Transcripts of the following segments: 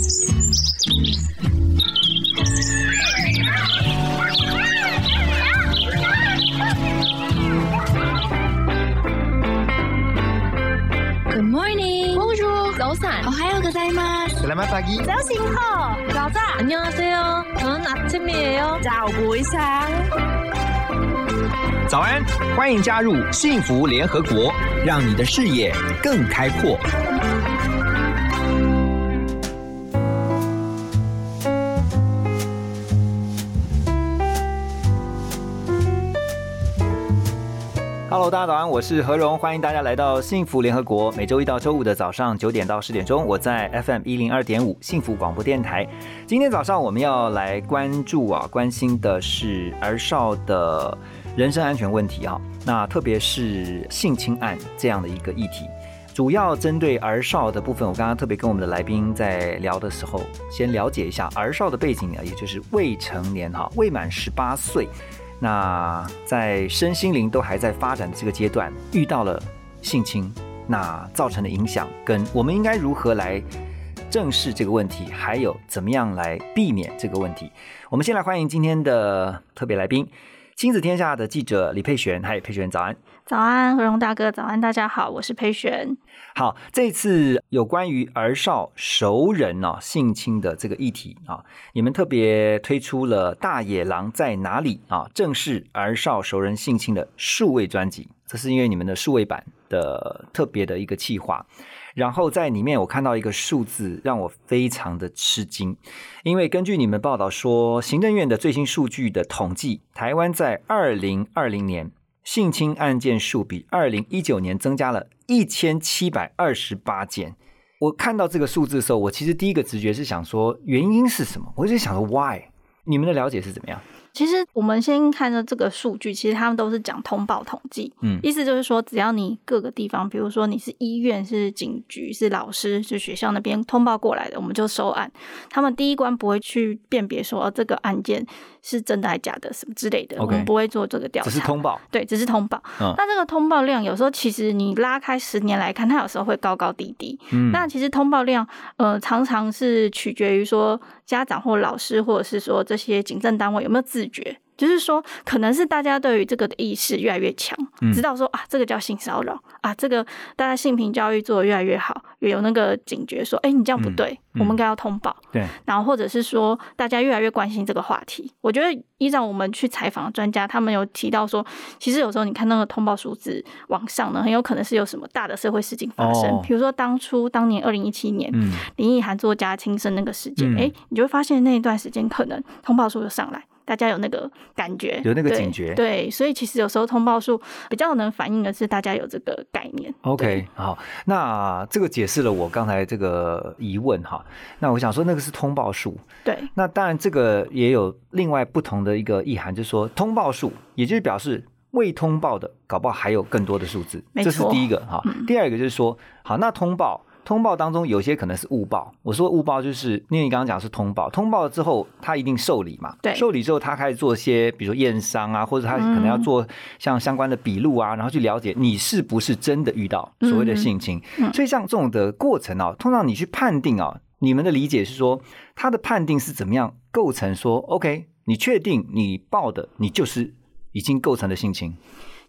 Good morning. Bonjour.早安. 오하요 고자이마스. Selamat pagi. 早醒好. 가자. 안녕하세요. 저는 아침이에요. 早不一下.早安，欢迎加入幸福联合国，让你的视野更开阔。 好大家早安，我是何荣，欢迎大家来到幸福联合国。每周一到周五的早上九点到十点钟，我在 FM 一零二点五幸福广播电台。今天早上我们要来关注啊，关心的是儿少的人身安全问题啊，那特别是性侵案这样的一个议题。主要针对儿少的部分，我刚刚特别跟我们的来宾在聊的时候，先了解一下儿少的背景啊，也就是未成年哈，未满十八岁。那在身心灵都还在发展的这个阶段，遇到了性侵，那造成的影响，跟我们应该如何来正视这个问题，还有怎么样来避免这个问题？我们先来欢迎今天的特别来宾，亲子天下的记者李佩璇。嗨，佩璇，早安。早安，何荣大哥，早安，大家好，我是裴璇。好，这次有关于儿少熟人哦性侵的这个议题啊，你们特别推出了《大野狼在哪里》啊，正是儿少熟人性侵的数位专辑，这是因为你们的数位版的特别的一个企划。然后在里面我看到一个数字，让我非常的吃惊，因为根据你们报道说，行政院的最新数据的统计，台湾在二零二零年。性侵案件数比二零一九年增加了一千七百二十八件。我看到这个数字的时候，我其实第一个直觉是想说，原因是什么？我就想说，why？你们的了解是怎么样？其实我们先看到这个数据，其实他们都是讲通报统计，嗯意思就是说，只要你各个地方，比如说你是医院、是警局、是老师、是学校那边通报过来的，我们就收案。他们第一关不会去辨别说、哦、这个案件是真的还假的什么之类的我们不会做这个调查，只是通报。对，只是通报。嗯那这个通报量有时候其实你拉开十年来看，它有时候会高高低低。嗯那其实通报量，呃，常常是取决于说家长或老师，或者是说这些警政单位有没有自觉。就是说，可能是大家对于这个的意识越来越强，嗯知道说啊，这个叫性骚扰啊，这个大家性平教育做的越来越好，也有那个警觉说，哎、你这样不对，嗯我们应该要通报。对，然后或者是说大家越来越关心这个话题。我觉得依照我们去采访的专家，他们有提到说，其实有时候你看那个通报数字往上呢，很有可能是有什么大的社会事情发生，哦比如说当初当年二零一七年。嗯林奕涵作家轻生那个事件，嗯哎、你就会发现那一段时间可能通报数就上来，大家有那个感觉，有那个警觉对，所以其实有时候通报数比较能反映的是大家有这个概念。，OK，好，那这个解释了我刚才这个疑问哈。那我想说，那个是通报数，对那当然，这个也有另外不同的一个意涵，就是说通报数，也就是表示未通报的，搞不好还有更多的数字，没这是第一个哈。第二个就是说，好，那通报。通报当中有些可能是误报，我说误报就是因为你刚刚讲是通报，通报了之后他一定受理嘛，对。受理之后他开始做一些，比如说验伤啊，或者他可能要做像相关的笔录啊，然后去了解你是不是真的遇到所谓的性侵。嗯。所以像这种的过程啊，通常你去判定啊，你们的理解是说他的判定是怎么样构成说，OK，你确定你报的你就是已经构成的性侵，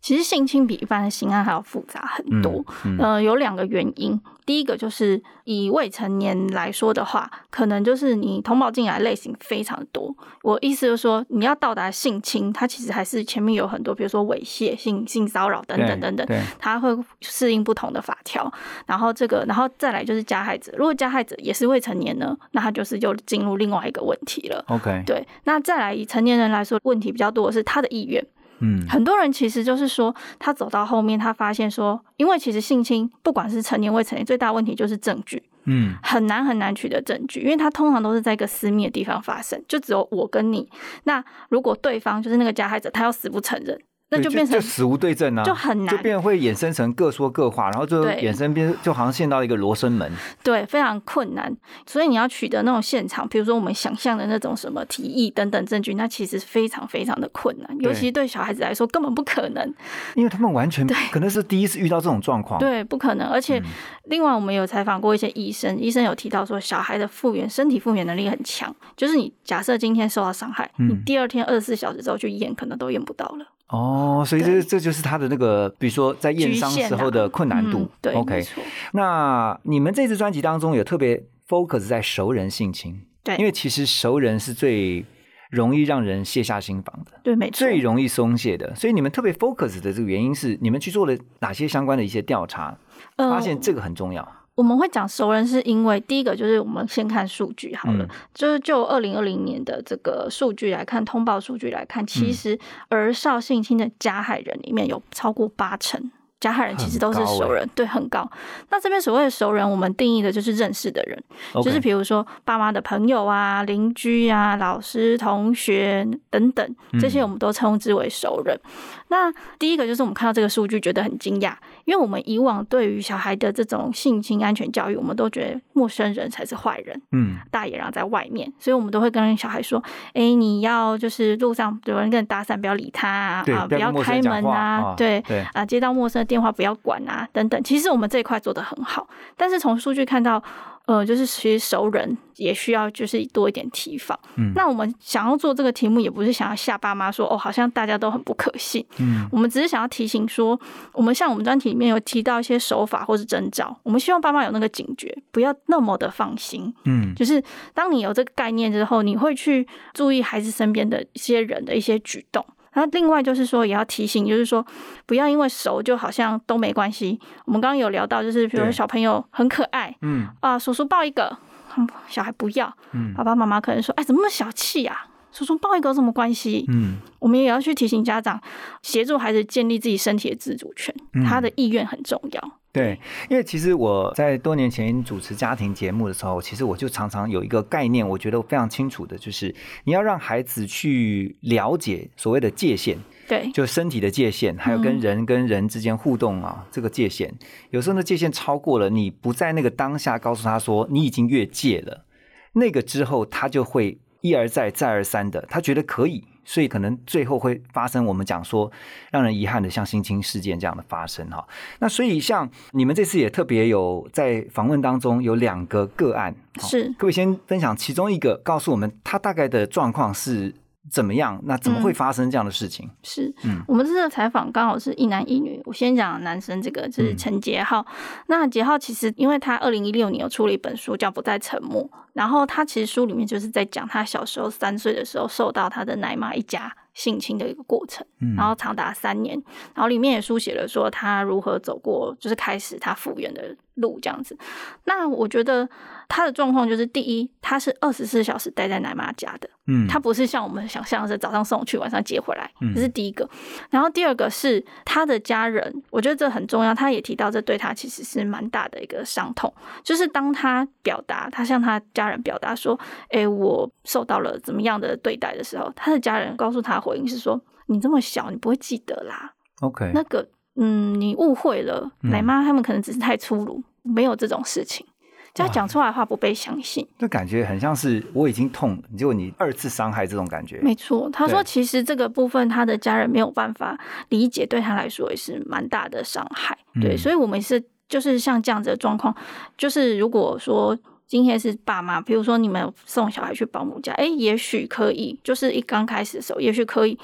其实性侵比一般的刑案还要复杂很多。嗯呃，有两个原因。第一个就是以未成年来说的话，可能就是你通报进来类型非常多。我意思就是说，你要到达性侵，它其实还是前面有很多，比如说猥亵、性性骚扰等等等等，它会适应不同的法条。然后这个，然后再来就是加害者，如果加害者也是未成年呢，那他就是又进入另外一个问题了。，OK，对，那再来以成年人来说，问题比较多的是他的意愿。嗯，很多人其实就是说，他走到后面，他发现说，因为其实性侵不管是成年未成年，最大问题就是证据，嗯很难很难取得证据，因为他通常都是在一个私密的地方发生，就只有我跟你。那如果对方就是那个加害者，他要死不承认。对那就变成死无对证啊，就很难就变会衍生成各说各话，然后就对衍生变就好像陷到一个罗生门。对，非常困难。所以你要取得那种现场，比如说我们想象的那种什么提议等等证据，那其实非常非常的困难，尤其对小孩子来说根本不可能。因为他们完全可能是第一次遇到这种状况。对，不可能。而且，另外我们有采访过一些医生，医生有提到说，小孩的复原身体复原能力很强，就是你假设今天受到伤害，嗯你第二天二十四小时之后去验，可能都验不到了。哦，所以这这就是他的那个，比如说在验伤时候的困难度。嗯对 OK，那你们这次专辑当中有特别 focus 在熟人性侵，对因为其实熟人是最容易让人卸下心防的。对，没错。最容易松懈的，所以你们特别 focus 的这个原因是，你们去做了哪些相关的一些调查，呃发现这个很重要。我们会讲熟人，是因为第一个就是我们先看数据好了，嗯就是就二零二零年的这个数据来看，通报数据来看，嗯其实儿少性侵的加害人里面有超过八成。加害人其实都是熟人，对，很高。那这边所谓的熟人，我们定义的就是认识的人就是比如说爸妈的朋友啊、邻居啊、老师、同学等等，这些我们都称之为熟人。那第一个就是我们看到这个数据觉得很惊讶，因为我们以往对于小孩的这种性侵安全教育，我们都觉得陌生人才是坏人，嗯，大野狼在外面，所以我们都会跟小孩说：“哎，你要就是路上有人跟你搭讪，不要理他啊，啊不要开门啊啊，对对啊，接到陌生的电话不要管啊，等等。其实我们这一块做得很好，但是从数据看到，呃，就是其实熟人也需要就是多一点提防。嗯那我们想要做这个题目，也不是想要吓爸妈说哦，好像大家都很不可信。嗯，我们只是想要提醒说，我们像我们专题里面有提到一些手法或是征兆，我们希望爸妈有那个警觉，不要那么的放心。嗯，就是当你有这个概念之后，你会去注意孩子身边的一些人的一些举动。然后另外就是说，也要提醒，就是说不要因为熟就好像都没关系。我们刚刚有聊到，就是比如说小朋友很可爱嗯啊，叔叔抱一个，嗯小孩不要，嗯爸爸妈妈可能说，哎，怎么那么小气啊？叔叔抱一个有什么关系？嗯，我们也要去提醒家长，协助孩子建立自己身体的自主权，嗯他的意愿很重要。对，因为其实我在多年前主持家庭节目的时候，其实我就常常有一个概念，我觉得非常清楚的，就是你要让孩子去了解所谓的界限，对，就身体的界限，还有跟嗯人跟人之间互动啊，这个界限，有时候呢界限超过了，你不在那个当下告诉他说你已经越界了，那个之后他就会一而再再而三的，他觉得可以，所以可能最后会发生我们讲说让人遗憾的像性侵事件这样的发生哈。那所以像你们这次也特别有在访问当中有两个个案，是各位先分享其中一个，告诉我们他大概的状况是怎么样？那怎么会嗯发生这样的事情？是，嗯我们这次的采访刚好是一男一女。我先讲男生这个，就是嗯陈杰浩。那杰浩其实因为他二零一六年有出了一本书叫《不再沉默》，然后他其实书里面就是在讲他小时候三岁的时候受到他的奶妈一家性侵的一个过程，嗯然后长达三年，然后里面也书写了说他如何走过，就是开始他复原的路这样子。那我觉得他的状况就是，第一，他是二十四小时待在奶妈家的，嗯他不是像我们想象的是早上送去，晚上接回来嗯，这是第一个。然后第二个是他的家人，我觉得这很重要。他也提到，这对他其实是蛮大的一个伤痛，就是当他表达，他向他家人表达说：“诶，我受到了怎么样的对待的时候，他的家人告诉他回应是说：你这么小，你不会记得啦。OK，那个，嗯，你误会了，嗯奶妈他们可能只是太粗鲁，没有这种事情。”就他讲出来的话不被相信，这感觉很像是我已经痛，结果你二次伤害这种感觉。没错，他说其实这个部分他的家人没有办法理解，对他来说也是蛮大的伤害。对，嗯所以我们是就是像这样子的状况，就是如果说今天是爸妈，比如说你们有送小孩去保姆家，哎，也许可以，就是一刚开始的时候，也许可以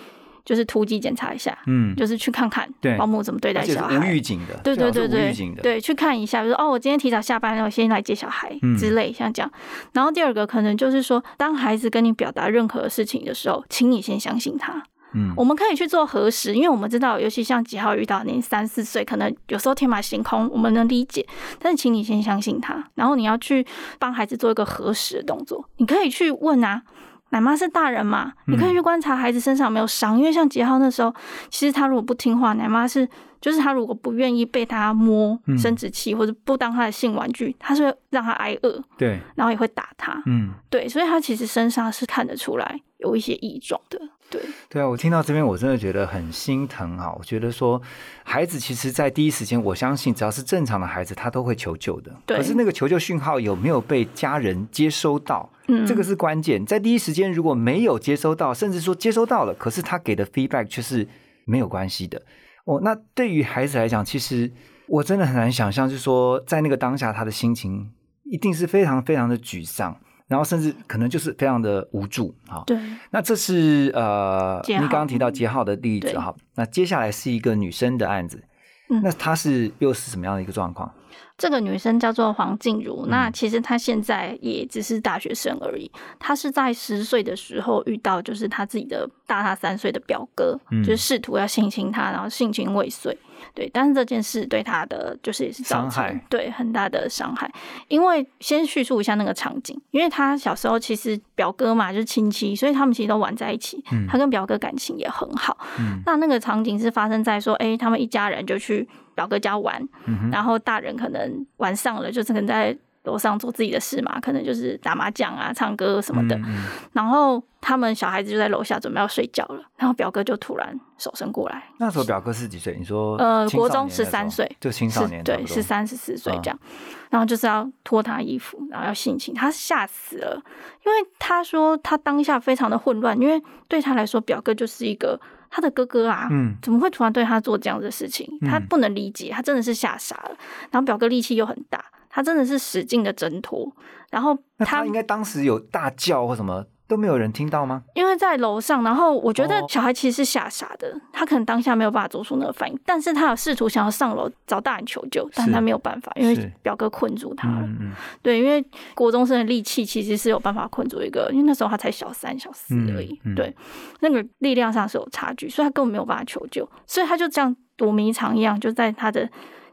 就是突击检查一下，嗯，就是去看看保姆怎么对待小孩无。预警的，对对对对无预警的，，对，去看一下，比如说哦，我今天提早下班了，我先来接小孩嗯之类，像这样。然后第二个可能就是说，当孩子跟你表达任何事情的时候，请你先相信他。嗯我们可以去做核实，因为我们知道，尤其像几号遇到您三四岁，可能有时候天马行空，我们能理解。但是，请你先相信他，然后你要去帮孩子做一个核实的动作。你可以去问啊，奶妈是大人嘛，你可以去观察孩子身上有没有伤，因为像杰浩那时候，其实他如果不听话，奶妈是就是他如果不愿意被他摸嗯生殖器，或者不当他的性玩具，他是会让他挨饿，对，然后也会打他。嗯。对，所以他其实身上是看得出来有一些异状的。对，对啊，我听到这边我真的觉得很心疼啊。我觉得说，孩子其实，在第一时间，我相信只要是正常的孩子，他都会求救的。对可是那个求救讯号有没有被家人接收到？嗯这个是关键。在第一时间如果没有接收到，甚至说接收到了，可是他给的 feedback 却是没有关系的。哦，那对于孩子来讲，其实我真的很难想象，就是说在那个当下，他的心情一定是非常非常的沮丧，然后甚至可能就是非常的无助啊。对，那这是呃，你刚刚提到杰浩的例子哈。那接下来是一个女生的案子，嗯那她是又是什么样的一个状况？这个女生叫做黄静茹，嗯那其实她现在也只是大学生而已。她是在十岁的时候遇到，就是她自己的大她三岁的表哥，嗯就是试图要性侵她，然后性侵未遂。对，但是这件事对她的就是也是造伤害成对很大的伤害。因为先叙述一下那个场景，因为她小时候其实表哥嘛就是亲戚，所以他们其实都玩在一起。嗯她跟表哥感情也很好。嗯那那个场景是发生在说，哎、他们一家人就去表哥家玩，嗯然后大人可能玩上了，就是可能在楼上做自己的事嘛，可能就是打麻将啊、唱歌什么的。然后他们小孩子就在楼下准备要睡觉了，然后表哥就突然手伸过来，那时候表哥是几岁？你说呃，国中十三岁，就青少年对，年差不多十三十四岁嗯这样，然后就是要脱他衣服，然后要性侵，他吓死了，因为他说他当下非常的混乱，因为对他来说，表哥就是一个他的哥哥啊，嗯怎么会突然对他做这样的事情？他嗯不能理解，他真的是吓傻了。然后表哥力气又很大，他真的是使劲的挣脱。然后他他应该当时有大叫或什么都没有人听到吗？因为在楼上，然后我觉得哦小孩其实是吓傻的，他可能当下没有办法做出那个反应，但是他有试图想要上楼找大人求救，但是他没有办法，因为表哥困住他了。嗯嗯对，因为国中生的力气其实是有办法困住一个，因为那时候他才小三、小四而已。对，那个力量上是有差距，所以他根本没有办法求救，所以他就这样躲迷藏一样，就在他的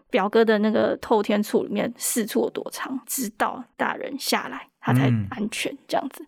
表哥的那个透天处里面四处躲藏，直到大人下来，他才嗯安全这样子。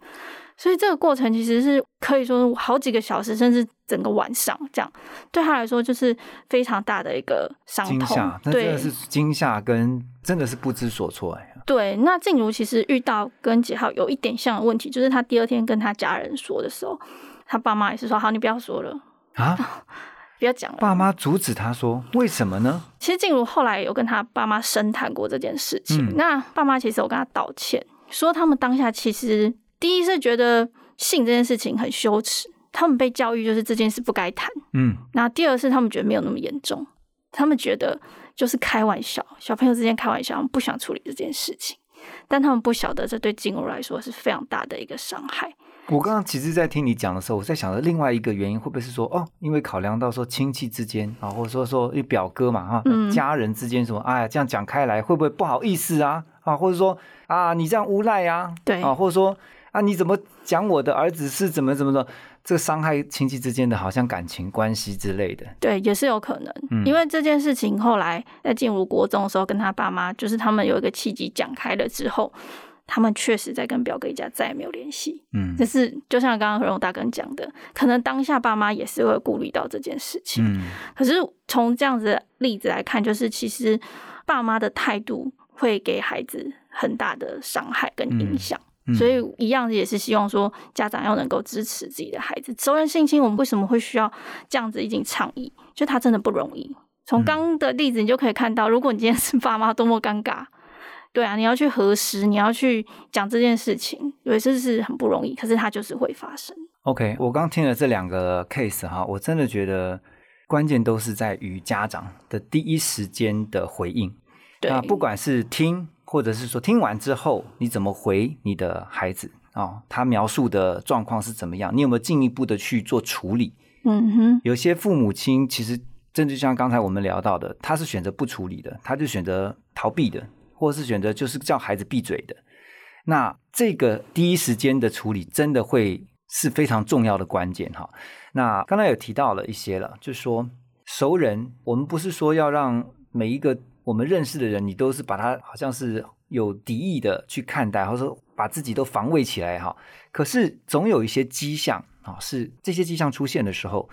所以这个过程其实是可以说好几个小时，甚至整个晚上这样，对他来说就是非常大的一个伤痛对的是惊吓跟真的是不知所措哎。对，那静茹其实遇到跟杰浩有一点像的问题，就是他第二天跟他家人说的时候，他爸妈也是说：“好，你不要说了，啊！不要讲了。”爸妈阻止他说，为什么呢？其实静茹后来有跟他爸妈深谈过这件事情，嗯那爸妈其实有跟他道歉，说他们当下其实第一是觉得性这件事情很羞耻，他们被教育就是这件事不该谈，嗯那第二是他们觉得没有那么严重，他们觉得就是开玩笑，小朋友之间开玩笑，他们不想处理这件事情，但他们不晓得这对静茹来说是非常大的一个伤害。我刚刚其实，在听你讲的时候，我在想着另外一个原因，会不会是说，哦，因为考量到说亲戚之间啊，或者说说表哥嘛哈，嗯家人之间什么，哎呀，这样讲开来会不会不好意思啊？啊，或者说啊，你这样无赖啊，对啊，或者说啊，你怎么讲我的儿子是怎么怎么的，这个伤害亲戚之间的好像感情关系之类的，对，也是有可能，嗯因为这件事情后来在进入国中的时候，跟他爸妈就是他们有一个契机讲开了之后，他们确实在跟表哥一家再也没有联系。嗯这是就像刚刚何荣大哥讲的，可能当下爸妈也是会顾虑到这件事情。嗯可是从这样子的例子来看，就是其实爸妈的态度会给孩子很大的伤害跟影响。嗯所以一样也是希望说家长要能够支持自己的孩子。熟人性侵，我们为什么会需要这样子一种倡议？就他真的不容易。从刚刚的例子，你就可以看到，如果你今天是爸妈，多么尴尬。对啊，你要去核实，你要去讲这件事情，对，这是很不容易。可是它就是会发生。OK，我刚听了这两个 case 哈，我真的觉得关键都是在于家长的第一时间的回应。对，那不管是听，或者是说听完之后你怎么回你的孩子哦，他描述的状况是怎么样，你有没有进一步的去做处理？嗯哼，有些父母亲其实真的就像刚才我们聊到的，他是选择不处理的，他就选择逃避的，或是选择就是叫孩子闭嘴的。那这个第一时间的处理，真的会是非常重要的关键哈。那刚才有提到了一些了，就是说熟人，我们不是说要让每一个我们认识的人，你都是把他好像是有敌意的去看待，或者说把自己都防卫起来哈。可是总有一些迹象啊，是这些迹象出现的时候，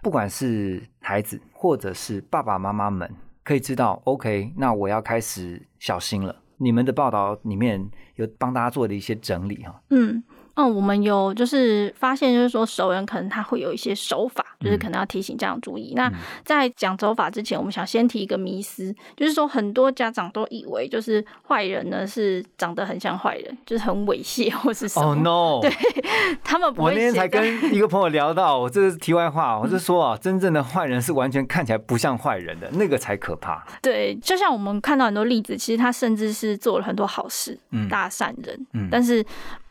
不管是孩子或者是爸爸妈妈们，可以知道，OK，那我要开始小心了。你们的报道里面有帮大家做的一些整理哈，嗯，嗯，我们有就是发现，就是说熟人可能他会有一些手法，就是可能要提醒家长注意。那在讲走法之前，我们想先提一个迷思，就是说很多家长都以为就是坏人呢是长得很像坏人，就是很猥亵或是什么。哦 no！对他们不会我那天才跟一个朋友聊到，我这个是题外话，我是说啊，真正的坏人是完全看起来不像坏人的，那个才可怕。对，就像我们看到很多例子，其实他甚至是做了很多好事，嗯大善人，嗯但是。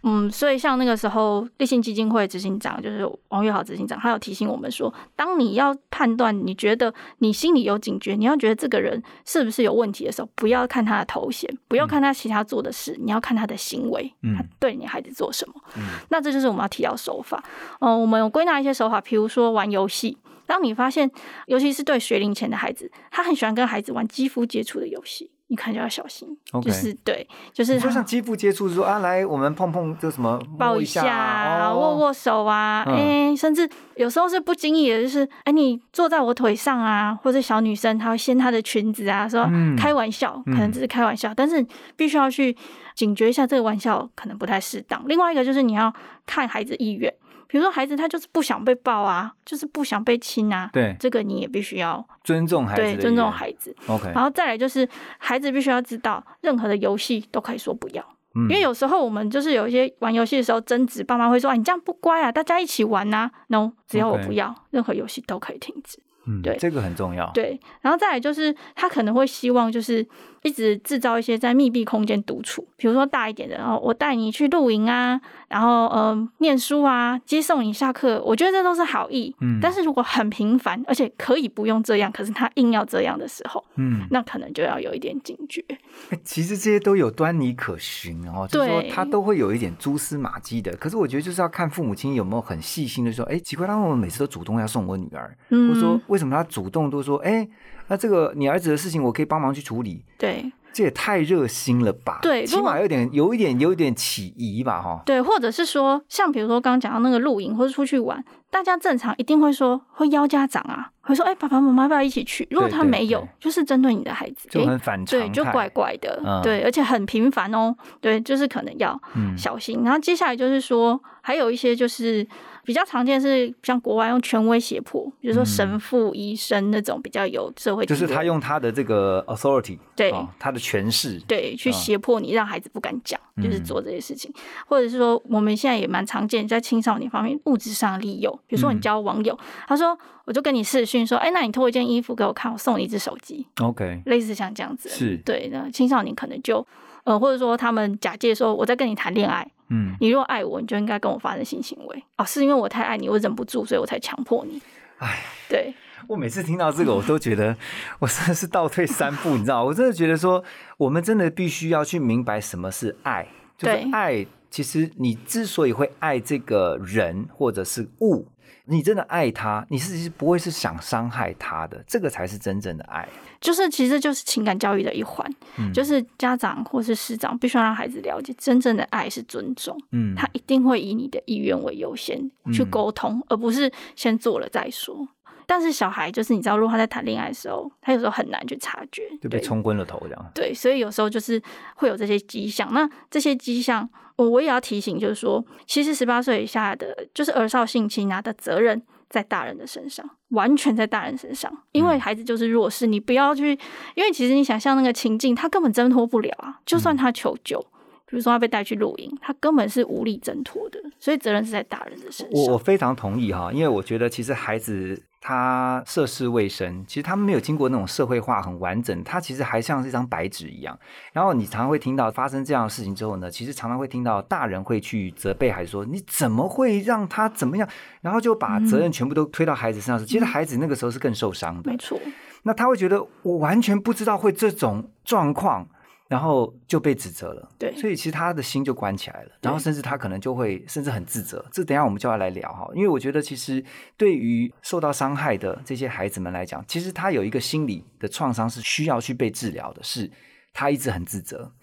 嗯，所以像那个时候，立信基金会执行长就是王月豪执行长，他有提醒我们说，当你要判断，你觉得你心里有警觉，你要觉得这个人是不是有问题的时候，不要看他的头衔，不要看他其他做的事，你要看他的行为，嗯他对你孩子做什么。嗯那这就是我们要提到手法。嗯、我们有归纳一些手法，比如说玩游戏。当你发现，尤其是对学龄前的孩子，他很喜欢跟孩子玩肌肤接触的游戏，你看就要小心。OK 就是对，就是就像肌肤接触，说啊，来我们碰碰，就什么抱一下下啊，哦握握手啊，嗯哎、甚至有时候是不经意的，就是哎、你坐在我腿上啊，或者小女生她会掀她的裙子啊，说、嗯开玩笑，可能只是开玩笑，但是必须要去警觉一下这个玩笑可能不太适当。另外一个就是你要看孩子意愿，比如说孩子他就是不想被抱啊，就是不想被亲啊，对这个你也必须要尊重孩子的对尊重孩子。OK，然后再来就是孩子必须要知道，任何的游戏都可以说不要。嗯因为有时候我们就是有一些玩游戏的时候争执，爸妈会说：“啊，你这样不乖啊，大家一起玩呐、no，只要我不要任何游戏都可以停止。嗯对这个很重要。对，然后再来就是他可能会希望就是一直制造一些在密闭空间独处，比如说大一点的，然后我带你去露营啊，然后嗯念书啊，接送你下课，我觉得这都是好意。嗯但是如果很频繁，而且可以不用这样，可是他硬要这样的时候，嗯，那可能就要有一点警觉。欸其实这些都有端倪可循哦，就是说对他都会有一点蛛丝马迹的。可是我觉得就是要看父母亲有没有很细心的说，哎，奇怪，他为什么每次都主动要送我女儿，嗯或者说为什么他主动都说，哎，那这个你儿子的事情我可以帮忙去处理，对这也太热心了吧？起对如果码有点有一点有一点起疑吧，哈。对，或者是说，像比如说刚刚讲到那个露营或者出去玩，大家正常一定会说会邀家长啊，会说哎、爸爸妈妈要不要一起去？如果他没有对，就是针对你的孩子，就很反常对，就怪怪的，嗯对，而且很频繁哦，对，就是可能要嗯小心。然后接下来就是说，还有一些就是比较常见是像国外用权威胁迫，比如说神父、医生那种比较有社会就是他用他的这个 authority，对哦他的权势，对，去嗯胁迫你，让孩子不敢讲，就是嗯。做这些事情，或者是说，我们现在也蛮常见在青少年方面物质上的利诱，比如说你嗯。交网友，他说我就跟你视讯说，哎，那你脱一件衣服给我看，我送你一只手机，OK，类似像这样子，是。对，那青少年可能就。呃，或者说他们假借说我在跟你谈恋爱，嗯，你如果爱我，你就应该跟我发生性行为。哦，是因为我太爱你，我忍不住，所以我才强迫你。哎，对，我每次听到这个，我都觉得我真的是倒退三步，你知道，我真的觉得说，我们真的必须要去明白什么是爱，就是对。爱。其实你之所以会爱这个人或者是物，你真的爱他，你是不会是想伤害他的，这个才是真正的爱。就是其实就是情感教育的一环，嗯就是家长或是师长必须要让孩子了解，真正的爱是尊重。嗯，他一定会以你的意愿为优先去嗯沟通，而不是先做了再说。但是小孩就是你知道，如果他在谈恋爱的时候，他有时候很难去察觉，就被冲昏了头这样。对，所以有时候就是会有这些迹象。那这些迹象，我我也要提醒，就是说，其实十八岁以下的，就是儿少性侵啊的责任在大人的身上，完全在大人身上，因为嗯孩子就是弱势，你不要去，因为其实你想象那个情境，他根本挣脱不了啊，就嗯算他求救。比如说他被带去露营，他根本是无力挣脱的，所以责任是在大人的身上我我。非常同意哈，因为我觉得其实孩子他涉世未深，其实他们没有经过那种社会化很完整，他其实还像是一张白纸一样。然后你常常会听到发生这样的事情之后呢，其实常常会听到大人会去责备孩子说：“你怎么会让他怎么样？”然后就把责任全部都推到孩子身上。其实孩子那个时候是更受伤的没，错，那他会觉得我完全不知道会这种状况。然后就被指责了，对所以其实他的心就关起来了，然后甚至他可能就会甚至很自责。这等一下我们就要来聊哈，因为我觉得其实对于受到伤害的这些孩子们来讲，其实他有一个心理的创伤是需要去被治疗的，是他一直很自责。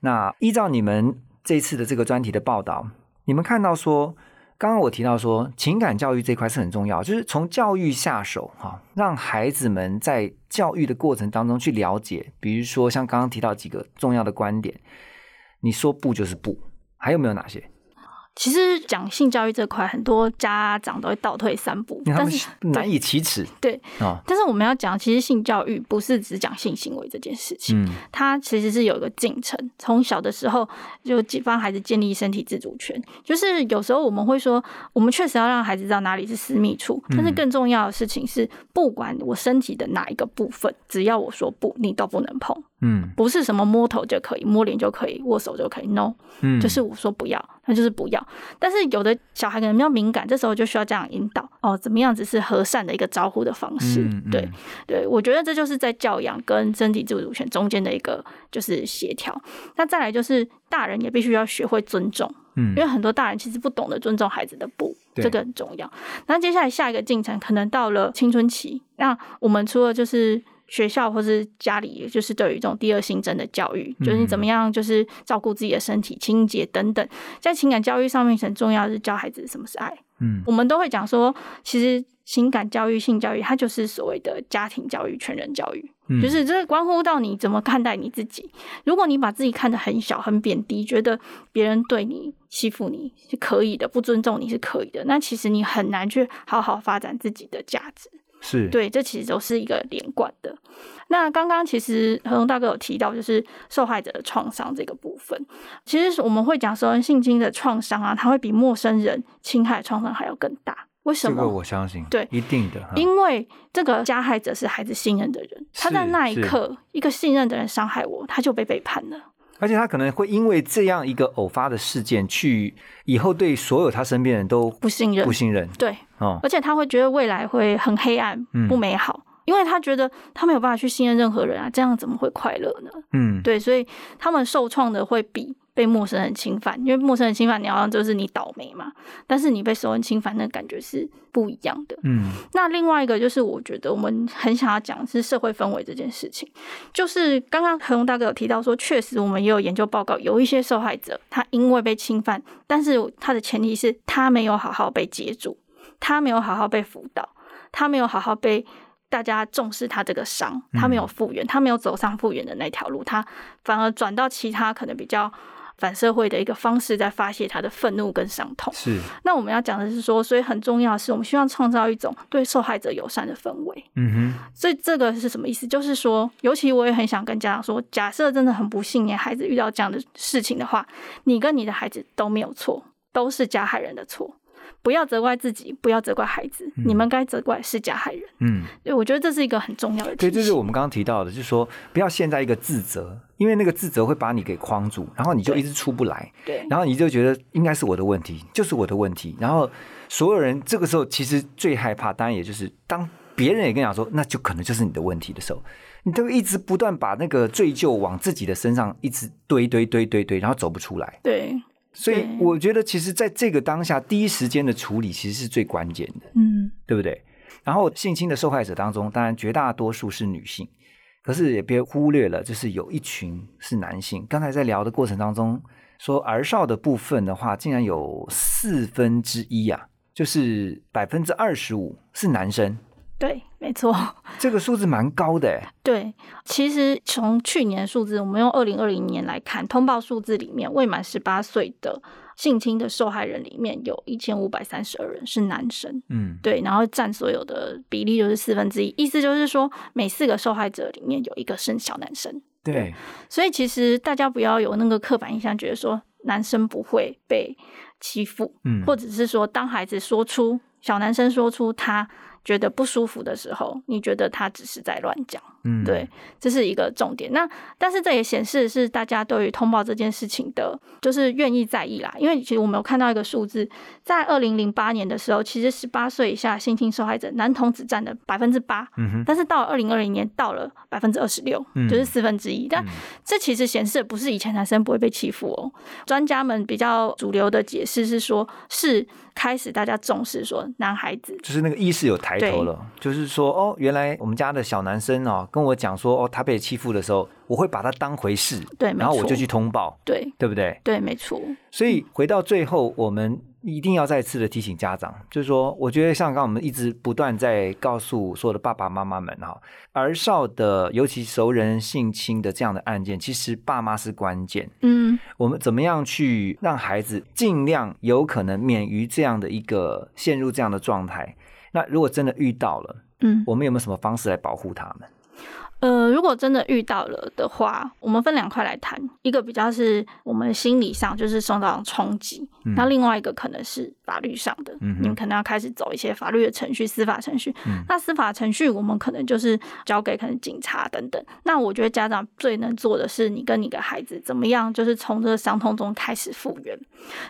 那依照你们这一次的这个专题的报道，你们看到说，刚刚我提到说，情感教育这块是很重要，就是从教育下手哈，让孩子们在教育的过程当中去了解，比如说像刚刚提到几个重要的观点，你说不就是不，还有没有哪些？其实讲性教育这块，很多家长都会倒退三步，但是难以启齿。对啊，但是我们要讲，其实性教育不是只讲性行为这件事情，嗯它其实是有一个进程，从小的时候就帮孩子建立身体自主权。就是有时候我们会说，我们确实要让孩子知道哪里是私密处，但是更重要的事情是，不管我身体的哪一个部分，只要我说不，你都不能碰，嗯不是什么摸头就可以，摸脸就可以，握手就可以，no，嗯，就是我说不要，那就是不要。但是有的小孩可能比较敏感，这时候就需要这样引导哦，怎么样子是和善的一个招呼的方式。嗯嗯对对，我觉得这就是在教养跟身体自主权中间的一个就是协调。那再来就是大人也必须要学会尊重，嗯因为很多大人其实不懂得尊重孩子的不，这个很重要。那接下来下一个进程可能到了青春期，那我们除了就是学校或是家里，就是对于这种第二性征的教育，就是你怎么样就是照顾自己的身体、清洁等等，在情感教育上面很重要的是教孩子什么是爱。嗯我们都会讲说，其实情感教育、性教育，它就是所谓的家庭教育、全人教育。嗯就是这关乎到你怎么看待你自己。如果你把自己看得很小、很贬低，觉得别人对你欺负你是可以的，不尊重你是可以的，那其实你很难去好好发展自己的价值。是对，这其实都是一个连贯的。那刚刚其实何龙大哥有提到，就是受害者的创伤这个部分。其实我们会讲说，性侵的创伤啊，它会比陌生人侵害的创伤还要更大。为什么？这个我相信，对一定的，因为这个加害者是孩子信任的人，他在那一刻，一个信任的人伤害我，他就被背叛了。而且他可能会因为这样一个偶发的事件，去以后对所有他身边人都不信任。不信任。对，哦，而且他会觉得未来会很黑暗嗯、不美好，因为他觉得他没有办法去信任任何人啊，这样怎么会快乐呢？嗯，对，所以他们受创的会比被陌生人侵犯，因为陌生人侵犯你好像就是你倒霉嘛，但是你被熟人侵犯，那感觉是不一样的。嗯那另外一个就是，我觉得我们很想要讲是社会氛围这件事情。就是刚刚何荣大哥有提到说，确实我们也有研究报告，有一些受害者他因为被侵犯，但是他的前提是他没有好好被接住，他没有好好被辅导，他没有好好被大家重视他这个伤，他没有复原，他没有走上复原的那条路，他反而转到其他可能比较反社会的一个方式，在发泄他的愤怒跟伤痛。是，那我们要讲的是说，所以很重要的是，我们希望创造一种对受害者友善的氛围。嗯哼，所以这个是什么意思？就是说，尤其我也很想跟家长说，假设真的很不幸，你孩子遇到这样的事情的话，你跟你的孩子都没有错，都是加害人的错。不要责怪自己，不要责怪孩子，你们该责怪是加害人。嗯，对，我觉得这是一个很重要的对，醒。这是我们刚刚提到的，就是说不要陷在一个自责，因为那个自责会把你给框住，然后你就一直出不来，对然后你就觉得应该是我的问题，就是我的问题，然后所有人这个时候其实最害怕，当然也就是当别人也跟你讲说，那就可能就是你的问题的时候，你都一直不断把那个罪疚往自己的身上一直堆堆堆堆堆，然后走不出来。对，所以我觉得，其实在这个当下，第一时间的处理其实是最关键的。嗯，对不对？然后性侵的受害者当中，当然绝大多数是女性，可是也别忽略了，就是有一群是男性。刚才在聊的过程当中，说儿少的部分的话，竟然有四分之一啊，就是百分之二十五是男生，对，没错。这个数字蛮高的哎。对，其实从去年数字，我们用二零二零年来看，通报数字里面，未满十八岁的性侵的受害人里面有一千五百三十二人是男生，嗯，对，然后占所有的比例就是四分之一，意思就是说每四个受害者里面有一个是小男生，对，所以其实大家不要有那个刻板印象，觉得说男生不会被欺负，嗯或者是说当孩子说出小男生说出他觉得不舒服的时候，你觉得他只是在乱讲。嗯，对，这是一个重点。那但是这也显示是大家对于通报这件事情的，就是愿意在意啦。因为其实我们有看到一个数字，在二零零八年的时候，其实十八岁以下性侵受害者男童只占了百分之八，嗯哼，但是到二零二零年到了百分之二十六，嗯就是四分之一。但嗯这其实显示的不是以前男生不会被欺负哦，专家们比较主流的解释是说，是开始大家重视说男孩子就是那个意识有抬头了，就是说哦，原来我们家的小男生哦，跟我讲说哦他被欺负的时候，我会把他当回事，对，然后我就去通报，对对不对？对，没错，所以回到最后，我们一定要再次的提醒家长，就是说，我觉得像刚刚我们一直不断在告诉所有的爸爸妈妈们哈，儿少的尤其熟人性侵的这样的案件，其实爸妈是关键。嗯，我们怎么样去让孩子尽量有可能免于这样的一个陷入这样的状态？那如果真的遇到了，嗯，我们有没有什么方式来保护他们？呃，如果真的遇到了的话，我们分两块来谈，一个比较是我们心理上就是受到冲击，嗯那另外一个可能是法律上的，嗯你们可能要开始走一些法律的程序、司法程序。嗯那司法程序我们可能就是交给可能警察等等。那我觉得家长最能做的是，你跟你的孩子怎么样，就是从这个伤痛中开始复原。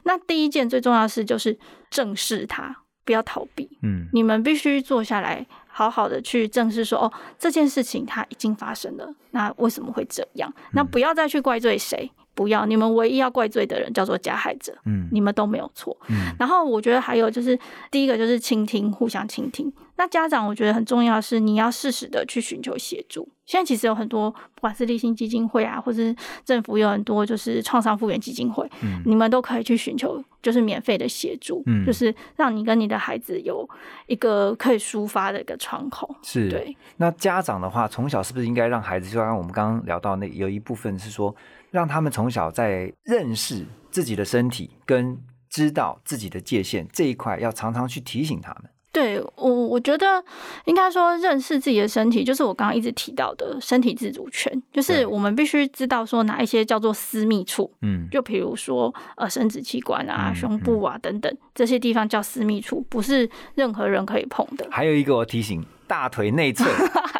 那第一件最重要的事就是正视它，不要逃避。嗯你们必须坐下来，好好的去正视说，哦，这件事情它已经发生了，那为什么会这样？那不要再去怪罪谁，不要，你们唯一要怪罪的人叫做加害者，嗯你们都没有错。嗯然后我觉得还有就是，第一个就是倾听，互相倾听。那家长我觉得很重要的是，你要适时的去寻求协助。现在其实有很多，不管是立新基金会啊，或是政府有很多就是创伤复原基金会，嗯你们都可以去寻求就是免费的协助，嗯就是让你跟你的孩子有一个可以抒发的一个窗口。是对，那家长的话，从小是不是应该让孩子，就像我们刚刚聊到那有一部分是说，让他们从小在认识自己的身体跟知道自己的界限这一块，要常常去提醒他们。对我，我觉得应该说认识自己的身体，就是我刚刚一直提到的身体自主权，就是我们必须知道说哪一些叫做私密处，嗯就比如说呃生殖器官啊、嗯胸部啊等等这些地方叫私密处，不是任何人可以碰的。还有一个我提醒，大腿内侧。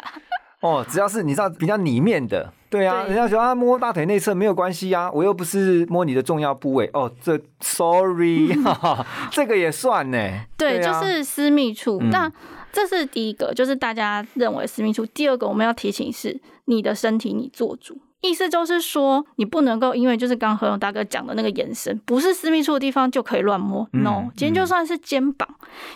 哦，只要是你知道比较里面的，对啊，对人家说啊摸大腿内侧没有关系啊，我又不是摸你的重要部位。哦，这 sorry，这个也算呢。对，啊就是私密处。嗯那这是第一个，就是大家认为私密处。第二个，我们要提醒是你的身体你做主。意思就是说，你不能够因为就是刚何勇大哥讲的那个延伸，不是私密处的地方就可以乱摸。嗯 no，今天嗯就算是肩膀，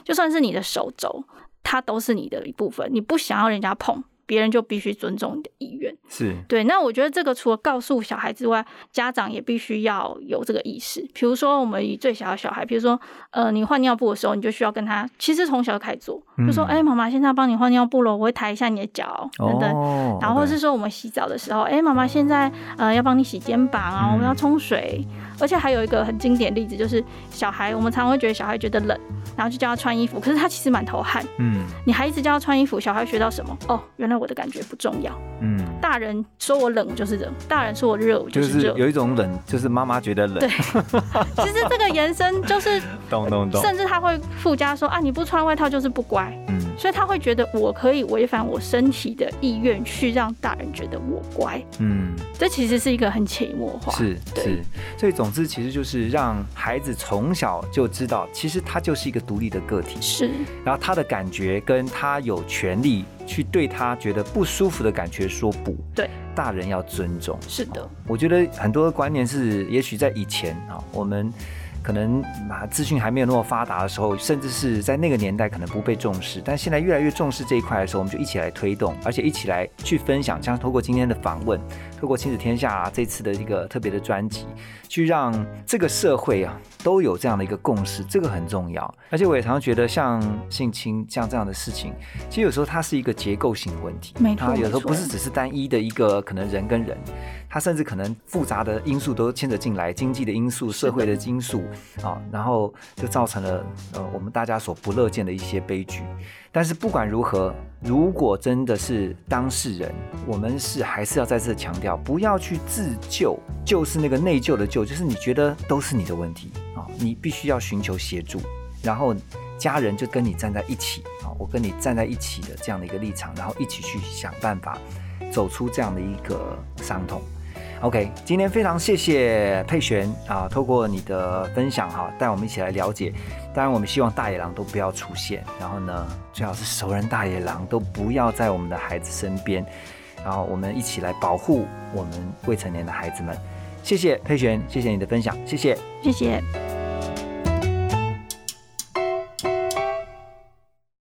就算是你的手肘，它都是你的一部分。你不想要人家碰，别人就必须尊重你的意愿。是，对，那我觉得这个除了告诉小孩之外，家长也必须要有这个意识。比如说，我们以最小的小孩，比如说，呃，你换尿布的时候，你就需要跟他，其实从小就开始做，就说，嗯哎、妈妈现在要帮你换尿布了，我会抬一下你的脚，等等。哦然后或是说我们洗澡的时候，哎、妈妈现在呃要帮你洗肩膀啊，我们要嗯冲水，而且还有一个很经典例子，就是小孩，我们常常会觉得小孩觉得冷，然后就叫他穿衣服，可是他其实满头汗，嗯。你还一直叫他穿衣服，小孩学到什么？哦，原来我的感觉不重要。嗯，大人说我冷，就是冷；大人说我热，我就是是热。有一种冷，就是妈妈觉得冷。对，其实这个延伸就是，懂懂懂，甚至他会附加说啊，你不穿外套就是不乖，嗯所以他会觉得我可以违反我身体的意愿去让大人觉得我乖。嗯，这其实是一个很潜移默化。是是，所以总之其实就是让孩子从小就知道，其实他就是一个独立的个体，是，然后他的感觉跟他有权利去对他觉得不舒服的感觉说不，对，大人要尊重。是的，我觉得很多观念是，也许在以前啊，我们可能啊资讯还没有那么发达的时候，甚至是在那个年代可能不被重视，但现在越来越重视这一块的时候，我们就一起来推动，而且一起来去分享，像透过今天的访问，透过亲子天下、啊、这次的一个特别的专辑，去让这个社会啊都有这样的一个共识，这个很重要。而且我也常常觉得，像性侵像这样的事情，其实有时候它是一个结构性的问题，没错它有时候不是只是单一的一个可能人跟人。它甚至可能复杂的因素都牵扯进来，经济的因素、社会的因素啊，然后就造成了呃我们大家所不乐见的一些悲剧。但是不管如何，如果真的是当事人，我们是还是要再次强调，不要去自救，就是那个内疚的救，就是你觉得都是你的问题啊，你必须要寻求协助，然后家人就跟你站在一起啊，我跟你站在一起的这样的一个立场，然后一起去想办法走出这样的一个伤痛。OK，今天非常谢谢佩璇啊，透过你的分享哈，带我们一起来了解。当然，我们希望大野狼都不要出现，然后呢，最好是熟人大野狼都不要在我们的孩子身边，然后我们一起来保护我们未成年的孩子们。谢谢佩璇，谢谢你的分享，谢谢。谢谢。